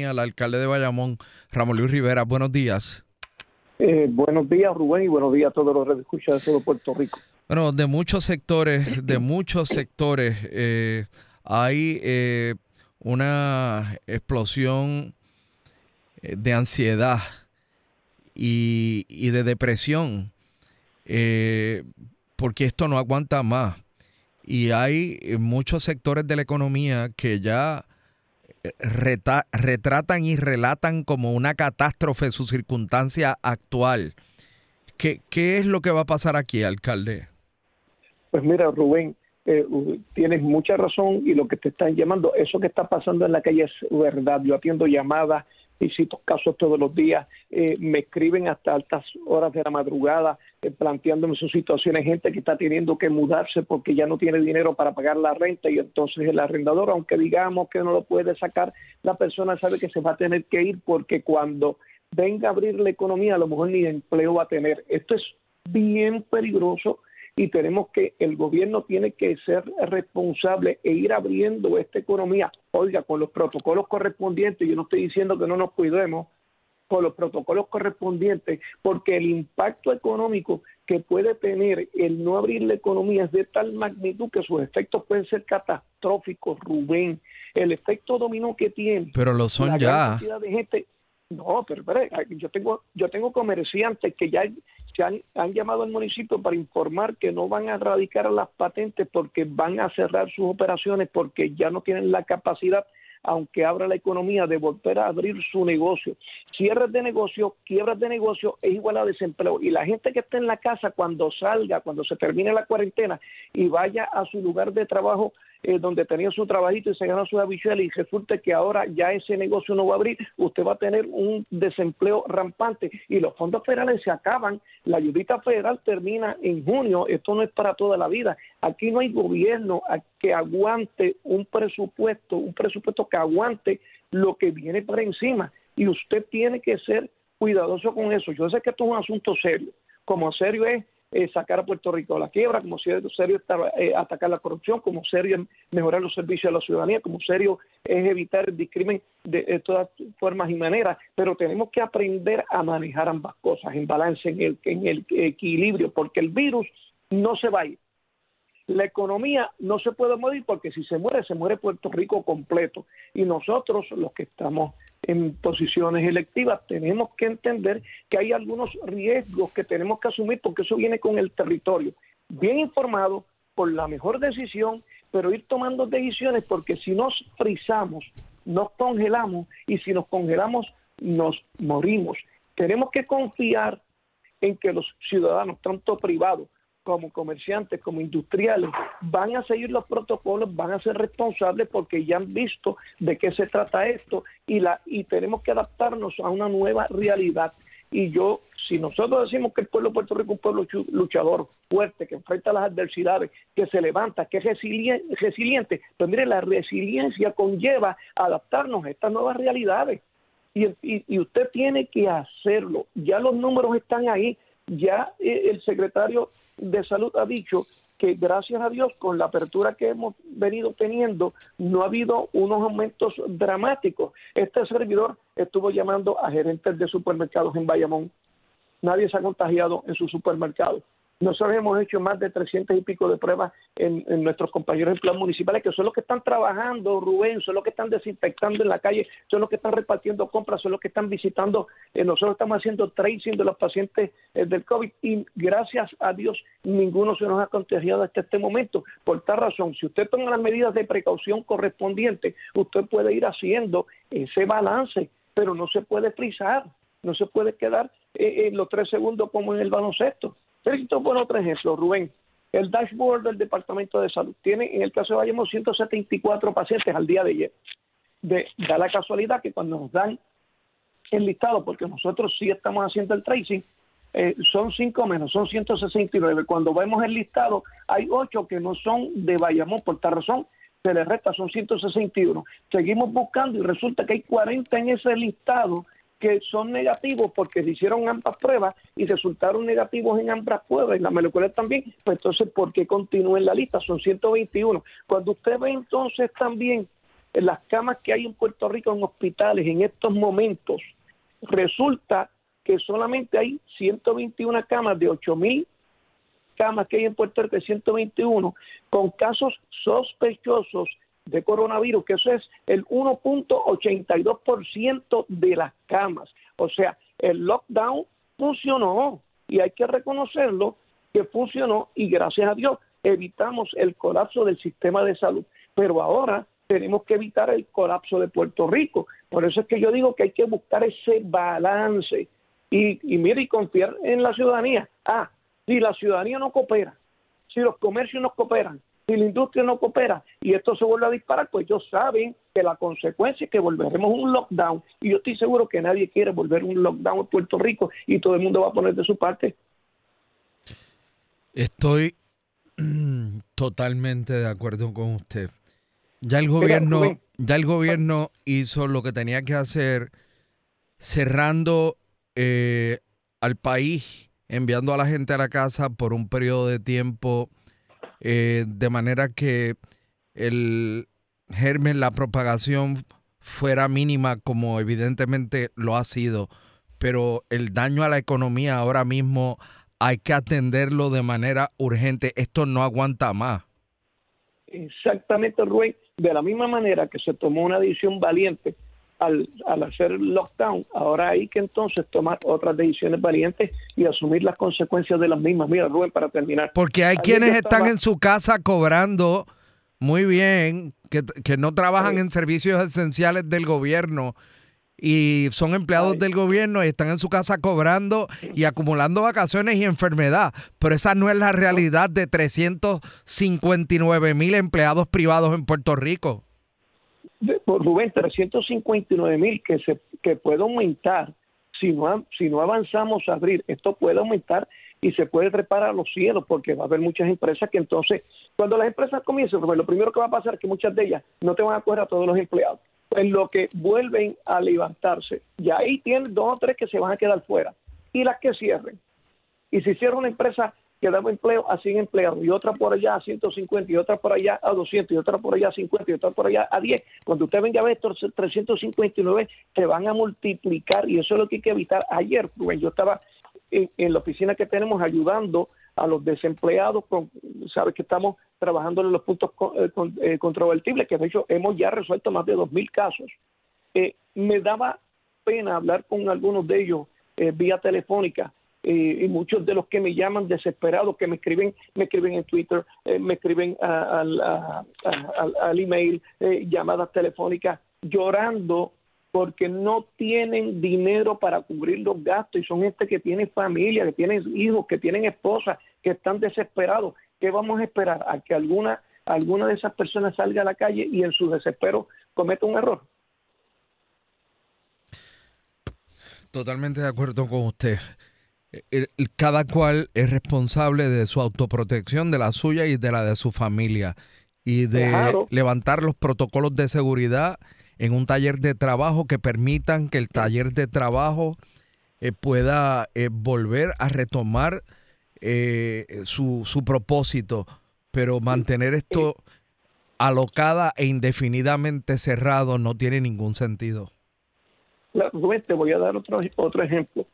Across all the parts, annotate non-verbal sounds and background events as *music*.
Al alcalde de Bayamón, Ramón Luis Rivera. Buenos días. Eh, buenos días, Rubén, y buenos días a todos los escuchas de todo Puerto Rico. Bueno, de muchos sectores, *clears throat* de muchos sectores, eh, hay eh, una explosión de ansiedad y, y de depresión, porque esto no aguanta más. Y hay muchos sectores de la economía que ya reta- retratan y relatan como una catástrofe su circunstancia actual. ¿Qué, ¿Qué es lo que va a pasar aquí, alcalde? Pues mira, Rubén, eh, tienes mucha razón y lo que te están llamando, eso que está pasando en la calle es verdad. Yo atiendo llamadas, visito casos todos los días, eh, me escriben hasta altas horas de la madrugada eh, planteándome sus situaciones, gente que está teniendo que mudarse porque ya no tiene dinero para pagar la renta y entonces el arrendador, aunque digamos que no lo puede sacar, la persona sabe que se va a tener que ir porque cuando venga a abrir la economía a lo mejor ni empleo va a tener. Esto es bien peligroso y tenemos que, el gobierno tiene que ser responsable e ir abriendo esta economía, oiga, con los protocolos correspondientes, yo no estoy diciendo que no nos cuidemos, con los protocolos correspondientes, porque el impacto económico que puede tener el no abrir la economía es de tal magnitud que sus efectos pueden ser catastróficos, Rubén. El efecto dominó que tiene. Pero lo son la ya. cantidad de gente. No, pero espere, yo tengo, yo tengo comerciantes que ya se han, han llamado al municipio para informar que no van a radicar las patentes porque van a cerrar sus operaciones porque ya no tienen la capacidad aunque abra la economía, de volver a abrir su negocio. Cierres de negocio, quiebras de negocio es igual a desempleo. Y la gente que está en la casa, cuando salga, cuando se termine la cuarentena y vaya a su lugar de trabajo, eh, donde tenía su trabajito y se ganó su habichuela y resulta que ahora ya ese negocio no va a abrir, usted va a tener un desempleo rampante y los fondos federales se acaban, la ayudita federal termina en junio, esto no es para toda la vida, aquí no hay gobierno que aguante un presupuesto, un presupuesto que aguante lo que viene por encima y usted tiene que ser cuidadoso con eso. Yo sé que esto es un asunto serio, como serio es eh, sacar a Puerto Rico de la quiebra, como serio, es eh, atacar la corrupción, como serio mejorar los servicios a la ciudadanía, como serio es evitar el discrimen de, de todas formas y maneras, pero tenemos que aprender a manejar ambas cosas en balance, en el, en el equilibrio, porque el virus no se va a ir. La economía no se puede morir porque si se muere, se muere Puerto Rico completo. Y nosotros, los que estamos en posiciones electivas, tenemos que entender que hay algunos riesgos que tenemos que asumir porque eso viene con el territorio. Bien informado, por la mejor decisión, pero ir tomando decisiones porque si nos frizamos, nos congelamos y si nos congelamos, nos morimos. Tenemos que confiar en que los ciudadanos, tanto privados como comerciantes, como industriales, van a seguir los protocolos, van a ser responsables porque ya han visto de qué se trata esto y, la, y tenemos que adaptarnos a una nueva realidad. Y yo, si nosotros decimos que el pueblo de Puerto Rico es un pueblo luchador, fuerte, que enfrenta las adversidades, que se levanta, que es resiliente, pues mire, la resiliencia conlleva adaptarnos a estas nuevas realidades. Y, y, usted tiene que hacerlo. Ya los números están ahí. Ya eh, el secretario de Salud ha dicho que gracias a Dios con la apertura que hemos venido teniendo no ha habido unos aumentos dramáticos. Este servidor estuvo llamando a gerentes de supermercados en Bayamón. Nadie se ha contagiado en su supermercado. Nosotros hemos hecho más de 300 y pico de pruebas en, nuestros compañeros en plan municipales, que son los que están trabajando, Rubén, son los que están desinfectando en la calle, son los que están repartiendo compras, son los que están visitando. Eh, nosotros estamos haciendo tracing de los pacientes eh, del COVID y gracias a Dios ninguno se nos ha contagiado hasta este momento. Por tal razón, si usted toma las medidas de precaución correspondientes, usted puede ir haciendo ese balance, pero no se puede frizar, no se puede quedar eh, en los tres segundos como en el baloncesto. Necesito poner otro ejemplo, Rubén. El dashboard del Departamento de Salud tiene, en el caso de Bayamón, 174 pacientes al día de ayer. Da la casualidad que cuando nos dan el listado, porque nosotros sí estamos haciendo el tracing, eh, son cinco menos, son 169. Cuando vemos el listado, hay ocho que no son de Bayamón, por tal razón se les resta, son 161. Seguimos buscando y resulta que hay 40 en ese listado que son negativos porque se hicieron ambas pruebas y resultaron negativos en ambas pruebas y la molecular también, pues entonces, ¿por qué continúa en la lista? Son 121. Cuando usted ve entonces también las camas que hay en Puerto Rico en hospitales en estos momentos, resulta que solamente hay 121 camas de 8000 camas que hay en Puerto Rico, 121, con casos sospechosos de coronavirus, que eso es el 1.82% de las camas. O sea, el lockdown funcionó y hay que reconocerlo que funcionó y gracias a Dios evitamos el colapso del sistema de salud. Pero ahora tenemos que evitar el colapso de Puerto Rico. Por eso es que yo digo que hay que buscar ese balance y, y mire y confiar en la ciudadanía. Ah, si la ciudadanía no coopera, si los comercios no cooperan, si la industria no coopera y esto se vuelve a disparar, pues ellos saben que la consecuencia es que volveremos a un lockdown. Y yo estoy seguro que nadie quiere volver a un lockdown en Puerto Rico y todo el mundo va a poner de su parte. Estoy totalmente de acuerdo con usted. Ya el gobierno, ya el gobierno hizo lo que tenía que hacer cerrando eh, al país, enviando a la gente a la casa por un periodo de tiempo eh, de manera que el germen, la propagación fuera mínima como evidentemente lo ha sido, pero el daño a la economía ahora mismo hay que atenderlo de manera urgente. Esto no aguanta más. Exactamente, Rubén. De la misma manera que se tomó una decisión valiente al, al hacer lockdown, ahora hay que entonces tomar otras decisiones valientes y asumir las consecuencias de las mismas. Mira, Rubén, para terminar. Porque hay quienes están en su casa cobrando muy bien, que, no trabajan en servicios esenciales del gobierno y son empleados del gobierno y están en su casa cobrando y acumulando vacaciones y enfermedad. Pero esa no es la realidad de 359 mil empleados privados en Puerto Rico. Rubén, 359 mil que, se, que puede aumentar si no, si no avanzamos a abrir. Esto puede aumentar y se puede reparar los cielos porque va a haber muchas empresas que entonces, cuando las empresas comiencen, Rubén, lo primero que va a pasar es que muchas de ellas no te van a coger a todos los empleados. Pues lo que vuelven a levantarse, y ahí tienen dos o tres que se van a quedar fuera. Y las que cierren. Y si cierra una empresa que daba empleo a 100 empleados y otra por allá a 150 y otra por allá a 200 y otra por allá a 50 y otra por allá a 10. Cuando usted venga a ver estos 359 se van a multiplicar y eso es lo que hay que evitar. Ayer, yo estaba en, la oficina que tenemos ayudando a los desempleados, con, sabes que estamos trabajando en los puntos eh, eh, controvertibles, que de hecho hemos ya resuelto más de 2.000 casos. Eh, me daba pena hablar con algunos de ellos vía telefónica y muchos de los que me llaman desesperados, que me escriben, me escriben en Twitter, eh, me escriben al, al, email, eh, llamadas telefónicas, llorando porque no tienen dinero para cubrir los gastos y son gente que tiene familia, que tienen hijos, que tienen esposa, que están desesperados. ¿Qué vamos a esperar? ¿A que alguna, alguna de esas personas salga a la calle y en su desespero cometa un error? Totalmente de acuerdo con usted. Cada cual es responsable de su autoprotección, de la suya y de la de su familia. Y de levantar los protocolos de seguridad en un taller de trabajo que permitan que el taller de trabajo eh, pueda eh, volver a retomar eh, su, su propósito, pero mantener esto alocada e indefinidamente cerrado no tiene ningún sentido. Te voy a dar otro, otro ejemplo.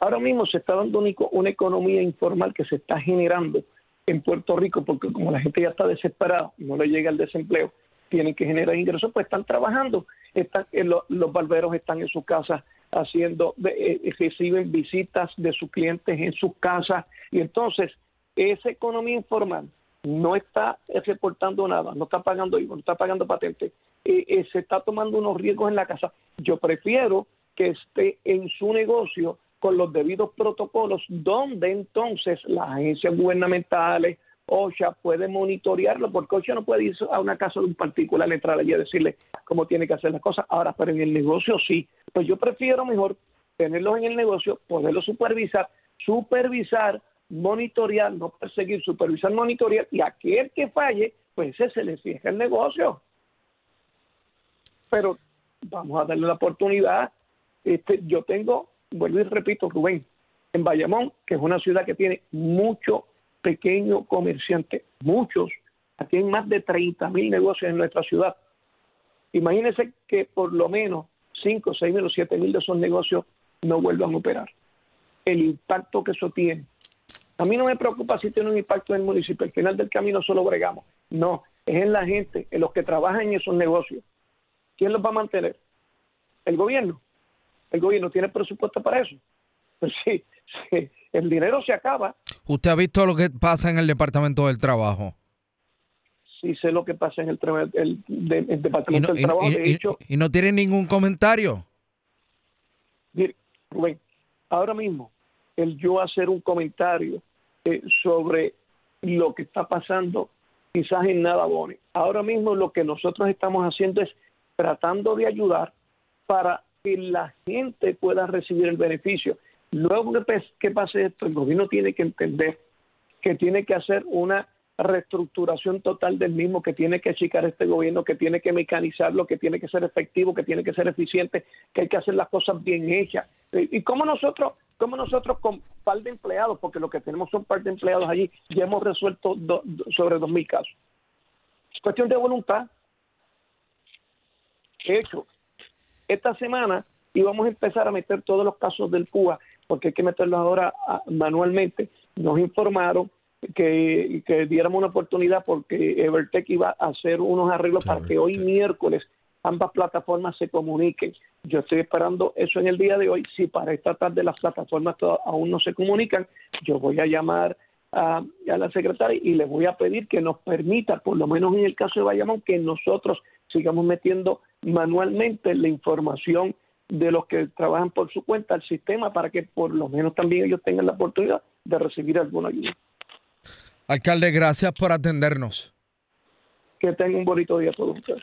Ahora mismo se está dando una economía informal que se está generando en Puerto Rico, porque como la gente ya está desesperada, no le llega el desempleo, tienen que generar ingresos, pues están trabajando. Están, eh, los barberos están en su casa haciendo, eh, reciben visitas de sus clientes en sus casas y entonces esa economía informal no está reportando nada, no está pagando IVA, no está pagando patente, eh, se está tomando unos riesgos en la casa. Yo prefiero que esté en su negocio con los debidos protocolos, donde entonces las agencias gubernamentales, OSHA puede monitorearlo, porque OSHA no puede ir a una casa de un particular, entrar allí y decirle cómo tiene que hacer las cosas. Ahora, pero en el negocio sí. Pues yo prefiero mejor tenerlos en el negocio, poderlos supervisar, supervisar, monitorear, no perseguir, supervisar, monitorear, y aquel que falle, pues ese se le cierra el negocio. Pero vamos a darle la oportunidad. Este, yo tengo, vuelvo y repito, Rubén, en Bayamón, que es una ciudad que tiene mucho pequeño comerciante, muchos, aquí hay más de 30 mil negocios en nuestra ciudad. Imagínense que por lo menos 5, 6 mil o 7 mil de esos negocios no vuelvan a operar. El impacto que eso tiene. A mí no me preocupa si tiene un impacto en el municipio. Al final del camino solo bregamos. No, es en la gente, en los que trabajan en esos negocios. ¿Quién los va a mantener? ¿El gobierno? ¿El gobierno tiene presupuesto para eso? Pues sí, sí el dinero se acaba. ¿Usted ha visto lo que pasa en el Departamento del Trabajo? Sí, sé lo que pasa en el, Departamento del Trabajo. Y, no tiene ningún comentario? Mire, Rubén, ahora mismo, el yo hacer un comentario eh, sobre lo que está pasando, quizás en nada bueno. Ahora mismo lo que nosotros estamos haciendo es tratando de ayudar para que la gente pueda recibir el beneficio. Luego que, pase esto, el gobierno tiene que entender que tiene que hacer una reestructuración total del mismo, que tiene que achicar este gobierno, que tiene que mecanizarlo, que tiene que ser efectivo, que tiene que ser eficiente, que hay que hacer las cosas bien hechas. ¿Y cómo nosotros, cómo nosotros con par de empleados, porque lo que tenemos son par de empleados allí, ya hemos resuelto sobre dos mil casos? Es cuestión de voluntad. Hecho, esta semana íbamos a empezar a meter todos los casos del CUA porque hay que meterlo ahora ah, manualmente. Nos informaron que, diéramos una oportunidad porque Evertech iba a hacer unos arreglos para que hoy miércoles ambas plataformas se comuniquen. Yo estoy esperando eso en el día de hoy. Si para esta tarde las plataformas aún no se comunican, yo voy a llamar a, a, la secretaria y le voy a pedir que nos permita, por lo menos en el caso de Bayamón, que nosotros sigamos metiendo manualmente la información de los que trabajan por su cuenta al sistema para que por lo menos también ellos tengan la oportunidad de recibir alguna ayuda. Alcalde, gracias por atendernos. Que tenga un bonito día todos ustedes.